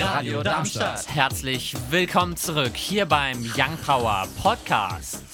Radio Darmstadt. Herzlich willkommen zurück hier beim Young Power Podcast.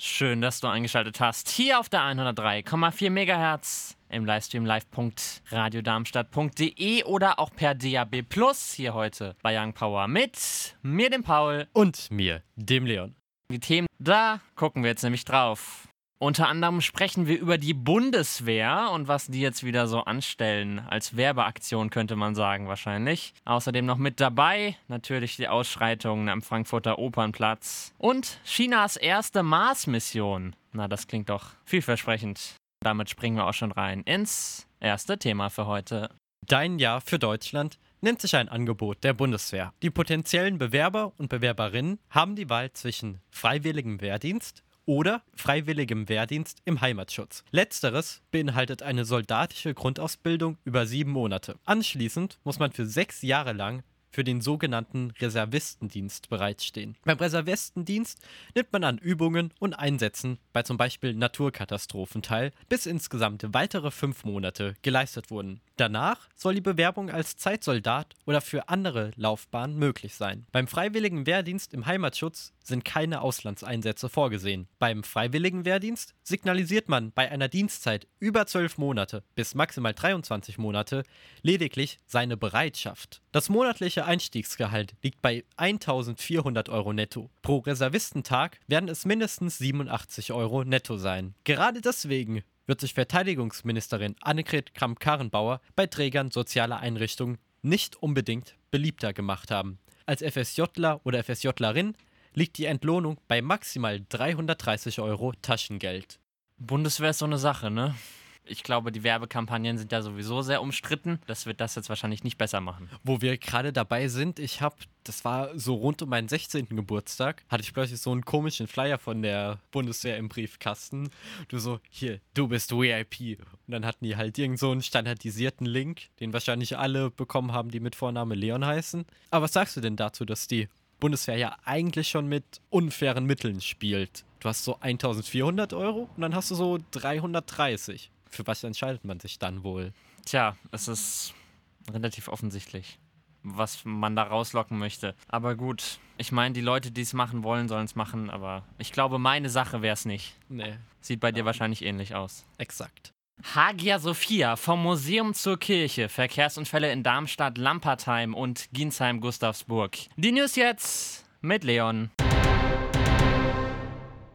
Schön, dass du eingeschaltet hast. Hier auf der 103,4 MHz im Livestream live.radiodarmstadt.de oder auch per DAB Plus hier heute bei Young Power mit mir, dem Paul. Und mir, dem Leon. Die Themen, da gucken wir jetzt nämlich drauf. Unter anderem sprechen wir über die Bundeswehr und was die jetzt wieder so anstellen. Als Werbeaktion könnte man sagen, wahrscheinlich. Außerdem noch mit dabei natürlich die Ausschreitungen am Frankfurter Opernplatz. Und Chinas erste Mars-Mission. Na, das klingt doch vielversprechend. Damit springen wir auch schon rein ins erste Thema für heute. Dein Jahr für Deutschland nennt sich ein Angebot der Bundeswehr. Die potenziellen Bewerber und Bewerberinnen haben die Wahl zwischen freiwilligem Wehrdienst oder freiwilligem Wehrdienst im Heimatschutz. Letzteres beinhaltet eine soldatische Grundausbildung über sieben Monate. Anschließend muss man für sechs Jahre lang für den sogenannten Reservistendienst bereitstehen. Beim Reservistendienst nimmt man an Übungen und Einsätzen bei zum Beispiel Naturkatastrophen teil, bis insgesamt weitere fünf Monate geleistet wurden. Danach soll die Bewerbung als Zeitsoldat oder für andere Laufbahnen möglich sein. Beim freiwilligen Wehrdienst im Heimatschutz sind keine Auslandseinsätze vorgesehen. Beim freiwilligen Wehrdienst signalisiert man bei einer Dienstzeit über 12 Monate bis maximal 23 Monate lediglich seine Bereitschaft. Das monatliche Einstiegsgehalt liegt bei 1400 Euro netto. Pro Reservistentag werden es mindestens 87 Euro netto sein. Gerade deswegen wird sich Verteidigungsministerin Annegret Kramp-Karrenbauer bei Trägern sozialer Einrichtungen nicht unbedingt beliebter gemacht haben. Als FSJler oder FSJlerin liegt die Entlohnung bei maximal 330 Euro Taschengeld. Bundeswehr ist so eine Sache, ne? Ich glaube, die Werbekampagnen sind ja sowieso sehr umstritten. Das wird das jetzt wahrscheinlich nicht besser machen. Wo wir gerade dabei sind, ich habe, das war so rund um meinen 16. Geburtstag, hatte ich plötzlich so einen komischen Flyer von der Bundeswehr im Briefkasten. Du so, hier, du bist VIP. Und dann hatten die halt irgend so einen standardisierten Link, den wahrscheinlich alle bekommen haben, die mit Vorname Leon heißen. Aber was sagst du denn dazu, dass die Bundeswehr ja eigentlich schon mit unfairen Mitteln spielt? Du hast so 1400 Euro und dann hast du so 330 für was entscheidet man sich dann wohl? Tja, es ist relativ offensichtlich, was man da rauslocken möchte. Aber gut, ich meine, die Leute, die es machen wollen, sollen es machen, aber ich glaube, meine Sache wäre es nicht. Nee. Sieht bei dir wahrscheinlich ähnlich aus. Exakt. Hagia Sophia, vom Museum zur Kirche, Verkehrsunfälle in Darmstadt, Lampertheim und Ginsheim-Gustavsburg. Die News jetzt mit Leon.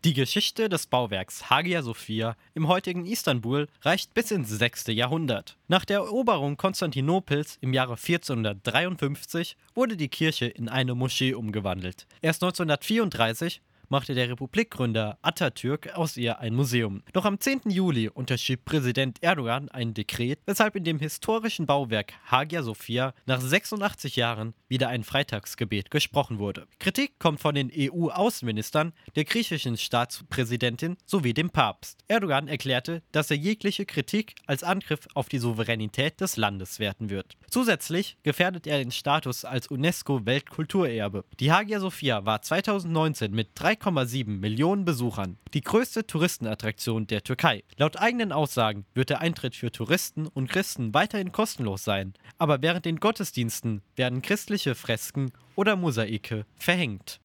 Die Geschichte des Bauwerks Hagia Sophia im heutigen Istanbul reicht bis ins 6. Jahrhundert. Nach der Eroberung Konstantinopels im Jahre 1453 wurde die Kirche in eine Moschee umgewandelt. Erst 1934 machte der Republikgründer Atatürk aus ihr ein Museum. Doch am 10. Juli unterschrieb Präsident Erdogan ein Dekret, weshalb in dem historischen Bauwerk Hagia Sophia nach 86 Jahren wieder ein Freitagsgebet gesprochen wurde. Kritik kommt von den EU-Außenministern, der griechischen Staatspräsidentin sowie dem Papst. Erdogan erklärte, dass er jegliche Kritik als Angriff auf die Souveränität des Landes werten wird. Zusätzlich gefährdet er den Status als UNESCO-Weltkulturerbe. Die Hagia Sophia war 2019 mit 3 2,7 Millionen Besuchern, die größte Touristenattraktion der Türkei. Laut eigenen Aussagen wird der Eintritt für Touristen und Christen weiterhin kostenlos sein, aber während den Gottesdiensten werden christliche Fresken oder Mosaike verhängt.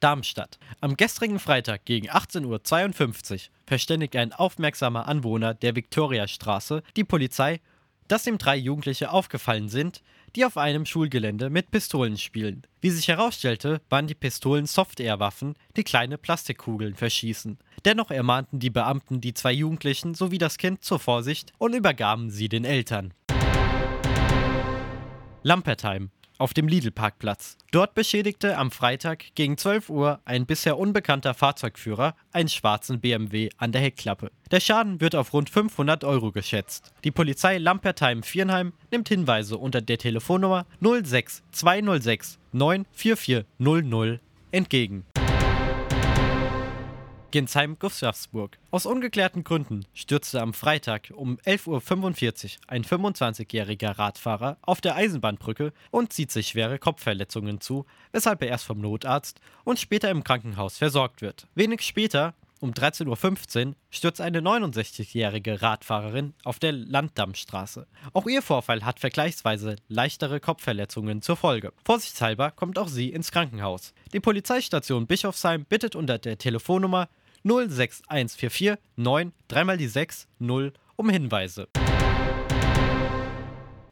Darmstadt. Am gestrigen Freitag gegen 18.52 Uhr verständigt ein aufmerksamer Anwohner der Viktoriastraße die Polizei, dass ihm drei Jugendliche aufgefallen sind, die auf einem Schulgelände mit Pistolen spielen. Wie sich herausstellte, waren die Pistolen Soft-Air-Waffen, die kleine Plastikkugeln verschießen. Dennoch ermahnten die Beamten die zwei Jugendlichen sowie das Kind zur Vorsicht und übergaben sie den Eltern. Lampertheim auf dem Lidl-Parkplatz. Dort beschädigte am Freitag gegen 12 Uhr ein bisher unbekannter Fahrzeugführer einen schwarzen BMW an der Heckklappe. Der Schaden wird auf rund 500 Euro geschätzt. Die Polizei Lampertheim-Viernheim nimmt Hinweise unter der Telefonnummer 06206 94400 entgegen. Ginsheim-Gustavsburg. Aus ungeklärten Gründen stürzte am Freitag um 11.45 Uhr ein 25-jähriger Radfahrer auf der Eisenbahnbrücke und zieht sich schwere Kopfverletzungen zu, weshalb er erst vom Notarzt und später im Krankenhaus versorgt wird. Wenig später um 13.15 Uhr stürzt eine 69-jährige Radfahrerin auf der Landdammstraße. Auch ihr Vorfall hat vergleichsweise leichtere Kopfverletzungen zur Folge. Vorsichtshalber kommt auch sie ins Krankenhaus. Die Polizeistation Bischofsheim bittet unter der Telefonnummer 06144 9 dreimal die 6 0 um Hinweise.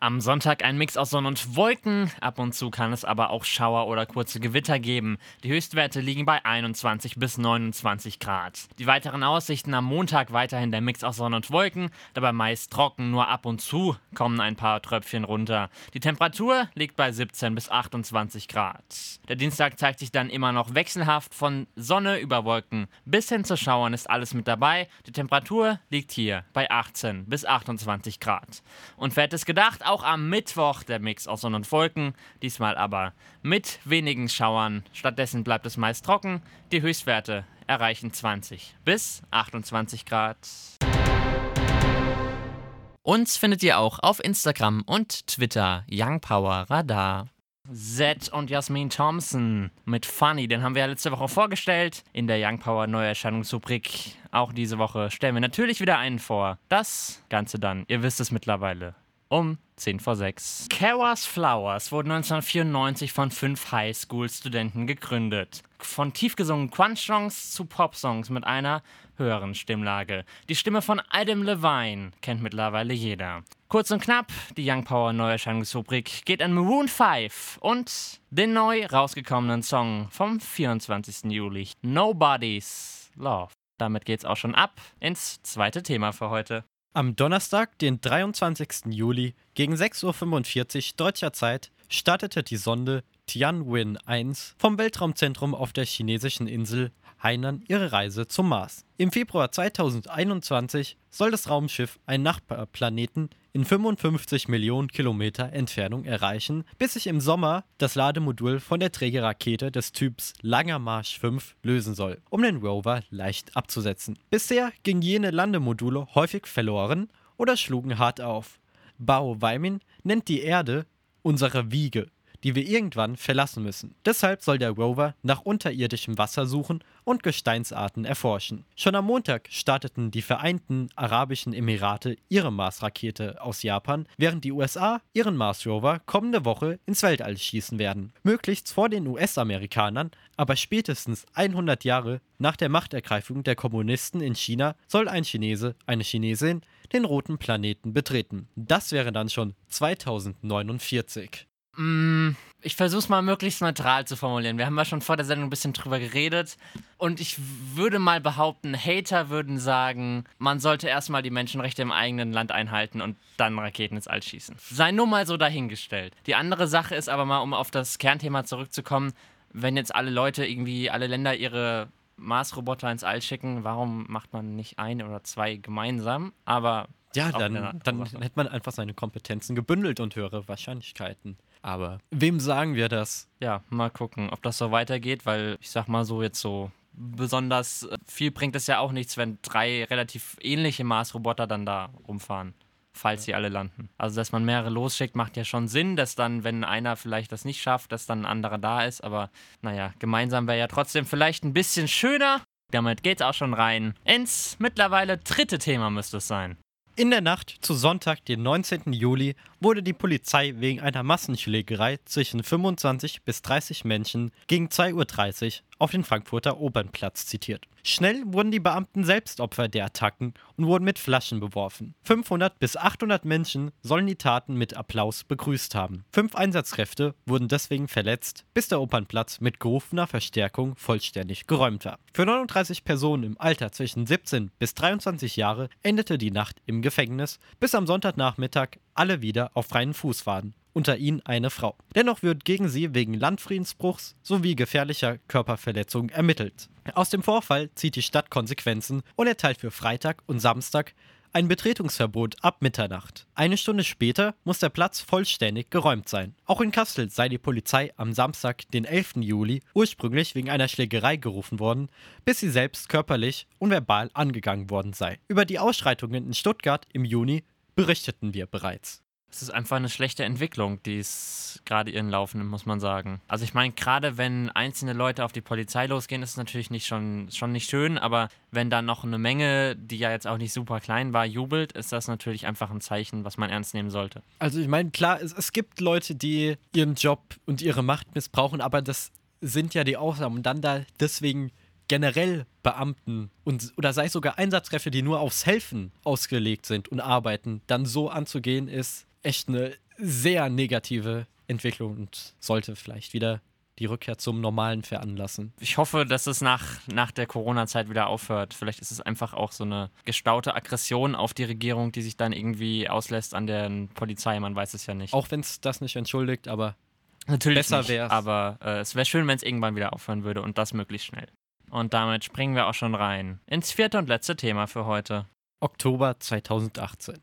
Am Sonntag ein Mix aus Sonne und Wolken. Ab und zu kann es aber auch Schauer oder kurze Gewitter geben. Die Höchstwerte liegen bei 21 bis 29 Grad. Die weiteren Aussichten am Montag weiterhin der Mix aus Sonne und Wolken, dabei meist trocken, nur ab und zu kommen ein paar Tröpfchen runter. Die Temperatur liegt bei 17 bis 28 Grad. Der Dienstag zeigt sich dann immer noch wechselhaft von Sonne über Wolken bis hin zu Schauern ist alles mit dabei. Die Temperatur liegt hier bei 18 bis 28 Grad. Und wer hätte es gedacht, auch am Mittwoch der Mix aus Sonne und Wolken, diesmal aber mit wenigen Schauern. Stattdessen bleibt es meist trocken. Die Höchstwerte erreichen 20 bis 28 Grad. Uns findet ihr auch auf Instagram und Twitter Young Power Radar. Zed und Jasmin Thompson mit Funny, den haben wir ja letzte Woche vorgestellt in der Young Power Neuerscheinungsrubrik. Auch diese Woche stellen wir natürlich wieder einen vor. Das Ganze dann, ihr wisst es mittlerweile, um 10 vor 6. Kawas Flowers wurde 1994 von fünf Highschool-Studenten gegründet. Von tiefgesungenen Quant-Songs zu Pop-Songs mit einer höheren Stimmlage. Die Stimme von Adam Levine kennt mittlerweile jeder. Kurz und knapp, die Young Power Neuerscheinungsrubrik geht an Maroon 5 und den neu rausgekommenen Song vom 24. Juli, Nobody's Love. Damit geht's auch schon ab ins zweite Thema für heute. Am Donnerstag, den 23. Juli, gegen 6.45 Uhr deutscher Zeit, startete die Sonde Tianwen 1 vom Weltraumzentrum auf der chinesischen Insel Hainan ihre Reise zum Mars. Im Februar 2021 soll das Raumschiff einen Nachbarplaneten in 55 Millionen Kilometer Entfernung erreichen, bis sich im Sommer das Lademodul von der Trägerrakete des Typs Langer Marsch 5 lösen soll, um den Rover leicht abzusetzen. Bisher gingen jene Landemodule häufig verloren oder schlugen hart auf. Bao Weimin nennt die Erde unsere Wiege die wir irgendwann verlassen müssen. Deshalb soll der Rover nach unterirdischem Wasser suchen und Gesteinsarten erforschen. Schon am Montag starteten die Vereinten Arabischen Emirate ihre Mars-Rakete aus Japan, während die USA ihren Mars-Rover kommende Woche ins Weltall schießen werden. Möglichst vor den US-Amerikanern, aber spätestens 100 Jahre nach der Machtergreifung der Kommunisten in China soll ein Chinese, eine Chinesin, den roten Planeten betreten. Das wäre dann schon 2049. Mm, ich versuche es mal möglichst neutral zu formulieren. Wir haben ja schon vor der Sendung ein bisschen drüber geredet. Und ich würde mal behaupten, Hater würden sagen, man sollte erstmal die Menschenrechte im eigenen Land einhalten und dann Raketen ins All schießen. Sei nur mal so dahingestellt. Die andere Sache ist aber mal, um auf das Kernthema zurückzukommen, wenn jetzt alle Leute irgendwie, alle Länder ihre Mars-Roboter ins All schicken, warum macht man nicht ein oder zwei gemeinsam? Aber ja, dann, dann hätte man einfach seine Kompetenzen gebündelt und höhere Wahrscheinlichkeiten. Aber wem sagen wir das? Ja, mal gucken, ob das so weitergeht, weil ich sag mal so jetzt so besonders viel bringt es ja auch nichts, wenn drei relativ ähnliche Mars-Roboter dann da rumfahren, falls sie alle landen. Also, dass man mehrere losschickt, macht ja schon Sinn, dass dann, wenn einer vielleicht das nicht schafft, dass dann ein anderer da ist. Aber naja, gemeinsam wäre ja trotzdem vielleicht ein bisschen schöner. Damit geht's auch schon rein ins mittlerweile dritte Thema müsste es sein. In der Nacht zu Sonntag, den 19. Juli, wurde die Polizei wegen einer Massenschlägerei zwischen 25 bis 30 Menschen gegen 2.30 Uhr auf den Frankfurter Opernplatz zitiert. Schnell wurden die Beamten selbst Opfer der Attacken und wurden mit Flaschen beworfen. 500 bis 800 Menschen sollen die Taten mit Applaus begrüßt haben. Fünf Einsatzkräfte wurden deswegen verletzt, bis der Opernplatz mit gerufener Verstärkung vollständig geräumt war. Für 39 Personen im Alter zwischen 17 bis 23 Jahre endete die Nacht im Gefängnis, bis am Sonntagnachmittag alle wieder auf freien Fuß waren unter ihnen eine Frau. Dennoch wird gegen sie wegen Landfriedensbruchs sowie gefährlicher Körperverletzung ermittelt. Aus dem Vorfall zieht die Stadt Konsequenzen und erteilt für Freitag und Samstag ein Betretungsverbot ab Mitternacht. Eine Stunde später muss der Platz vollständig geräumt sein. Auch in Kassel sei die Polizei am Samstag, den 11. Juli, ursprünglich wegen einer Schlägerei gerufen worden, bis sie selbst körperlich und verbal angegangen worden sei. Über die Ausschreitungen in Stuttgart im Juni berichteten wir bereits. Es ist einfach eine schlechte Entwicklung, die es gerade ihren Laufen nimmt, muss man sagen. Also ich meine, gerade wenn einzelne Leute auf die Polizei losgehen, ist es natürlich nicht schon, schon nicht schön, aber wenn dann noch eine Menge, die ja jetzt auch nicht super klein war, jubelt, ist das natürlich einfach ein Zeichen, was man ernst nehmen sollte. Also ich meine, klar, es, es gibt Leute, die ihren Job und ihre Macht missbrauchen, aber das sind ja die Ausnahmen. Und dann da deswegen generell Beamten und oder sei es sogar Einsatzkräfte, die nur aufs Helfen ausgelegt sind und arbeiten, dann so anzugehen, ist echt eine sehr negative Entwicklung und sollte vielleicht wieder die Rückkehr zum Normalen veranlassen. Ich hoffe, dass es nach, nach der Corona-Zeit wieder aufhört. Vielleicht ist es einfach auch so eine gestaute Aggression auf die Regierung, die sich dann irgendwie auslässt an der Polizei. Man weiß es ja nicht. Auch wenn es das nicht entschuldigt, aber Natürlich besser wäre es. Aber äh, es wäre schön, wenn es irgendwann wieder aufhören würde und das möglichst schnell. Und damit springen wir auch schon rein ins vierte und letzte Thema für heute. Oktober 2018.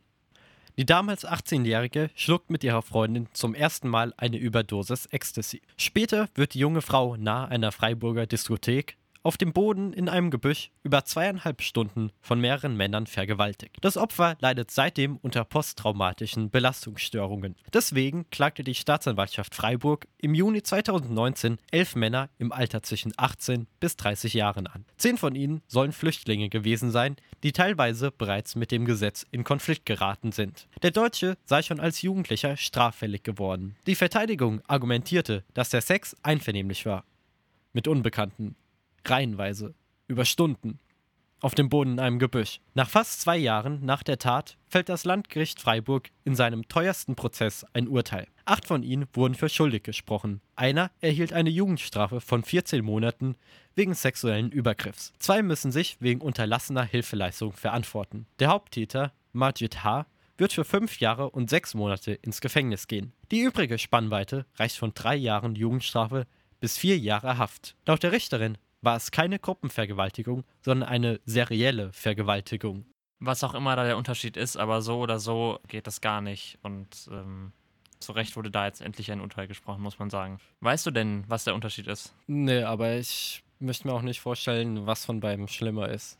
Die damals 18-Jährige schluckt mit ihrer Freundin zum ersten Mal eine Überdosis Ecstasy. Später wird die junge Frau nahe einer Freiburger Diskothek auf dem Boden in einem Gebüsch über zweieinhalb Stunden von mehreren Männern vergewaltigt. Das Opfer leidet seitdem unter posttraumatischen Belastungsstörungen. Deswegen klagte die Staatsanwaltschaft Freiburg im Juni 2019 elf Männer im Alter zwischen 18 bis 30 Jahren an. Zehn von ihnen sollen Flüchtlinge gewesen sein, die teilweise bereits mit dem Gesetz in Konflikt geraten sind. Der Deutsche sei schon als Jugendlicher straffällig geworden. Die Verteidigung argumentierte, dass der Sex einvernehmlich war. Mit Unbekannten reihenweise, über Stunden, auf dem Boden in einem Gebüsch. Nach fast zwei Jahren nach der Tat fällt das Landgericht Freiburg in seinem teuersten Prozess ein Urteil. Acht von ihnen wurden für schuldig gesprochen. Einer erhielt eine Jugendstrafe von 14 Monaten wegen sexuellen Übergriffs. Zwei müssen sich wegen unterlassener Hilfeleistung verantworten. Der Haupttäter, Majid H., wird für fünf Jahre und sechs Monate ins Gefängnis gehen. Die übrige Spannweite reicht von drei Jahren Jugendstrafe bis vier Jahre Haft. Laut der Richterin war es keine Gruppenvergewaltigung, sondern eine serielle Vergewaltigung. Was auch immer da der Unterschied ist, aber so oder so geht das gar nicht. Und ähm, zu Recht wurde da jetzt endlich ein Urteil gesprochen, muss man sagen. Weißt du denn, was der Unterschied ist? Nee, aber ich möchte mir auch nicht vorstellen, was von beiden schlimmer ist.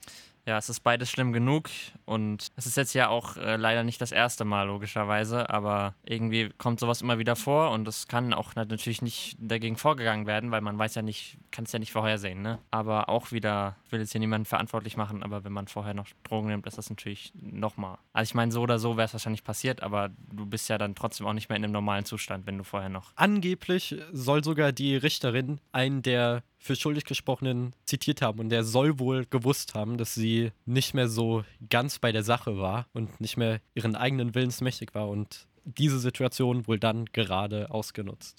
Ja, es ist beides schlimm genug und es ist jetzt ja auch äh, leider nicht das erste Mal, logischerweise, aber irgendwie kommt sowas immer wieder vor und es kann auch natürlich nicht dagegen vorgegangen werden, weil man weiß ja nicht, kann es ja nicht vorhersehen, ne? Aber auch wieder, ich will jetzt hier niemanden verantwortlich machen, aber wenn man vorher noch Drogen nimmt, ist das natürlich nochmal. Also ich meine, so oder so wäre es wahrscheinlich passiert, aber du bist ja dann trotzdem auch nicht mehr in einem normalen Zustand, wenn du vorher noch. Angeblich soll sogar die Richterin einen der für schuldig gesprochenen zitiert haben und der soll wohl gewusst haben, dass sie nicht mehr so ganz bei der Sache war und nicht mehr ihren eigenen Willens mächtig war und diese Situation wohl dann gerade ausgenutzt.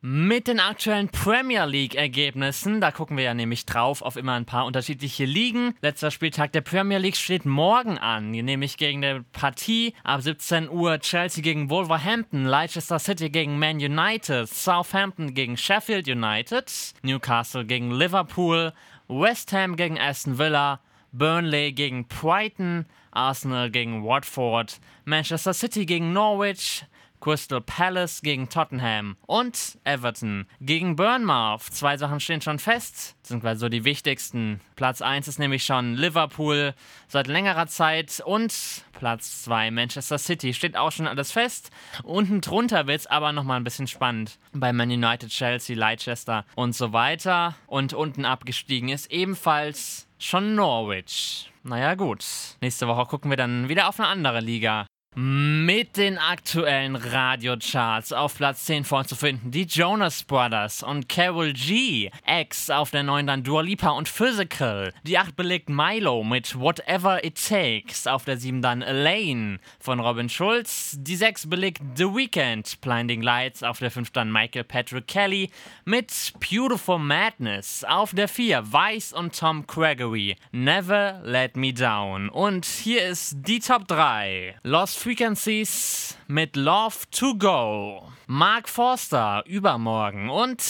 Mit den aktuellen Premier League-Ergebnissen, da gucken wir ja nämlich drauf auf immer ein paar unterschiedliche Ligen. Letzter Spieltag der Premier League steht morgen an, nämlich gegen die Partie ab 17 Uhr Chelsea gegen Wolverhampton, Leicester City gegen Man United, Southampton gegen Sheffield United, Newcastle gegen Liverpool, West Ham gegen Aston Villa, Burnley gegen Brighton, Arsenal gegen Watford, Manchester City gegen Norwich, Crystal Palace gegen Tottenham und Everton gegen Bournemouth. Zwei Sachen stehen schon fest, sind quasi so die wichtigsten. Platz 1 ist nämlich schon Liverpool seit längerer Zeit und Platz 2 Manchester City steht auch schon alles fest. Unten drunter wird es aber nochmal ein bisschen spannend. Bei Man United, Chelsea, Leicester und so weiter. Und unten abgestiegen ist ebenfalls schon Norwich. Naja gut, nächste Woche gucken wir dann wieder auf eine andere Liga. Mit den aktuellen Radiocharts auf Platz 10 vorzufinden die Jonas Brothers und Carol G. X auf der 9 dann Dua Lipa und Physical. Die 8 belegt Milo mit Whatever It Takes. Auf der 7 dann Elaine von Robin Schulz. Die 6 belegt The Weeknd, Blinding Lights. Auf der 5 dann Michael Patrick Kelly mit Beautiful Madness. Auf der 4 Vice und Tom Gregory. Never Let Me Down. Und hier ist die Top 3. Lost Frequencies mit Love to Go. Mark Forster übermorgen und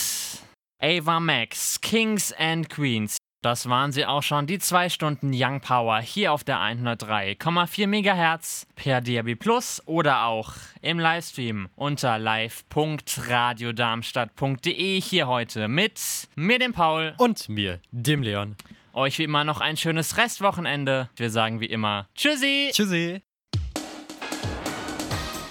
Ava Max, Kings and Queens. Das waren sie auch schon, die zwei Stunden Young Power hier auf der 103,4 MHz per DAB Plus oder auch im Livestream unter live.radiodarmstadt.de hier heute mit mir, dem Paul und mir, dem Leon. Euch wie immer noch ein schönes Restwochenende. Wir sagen wie immer Tschüssi. Tschüssi.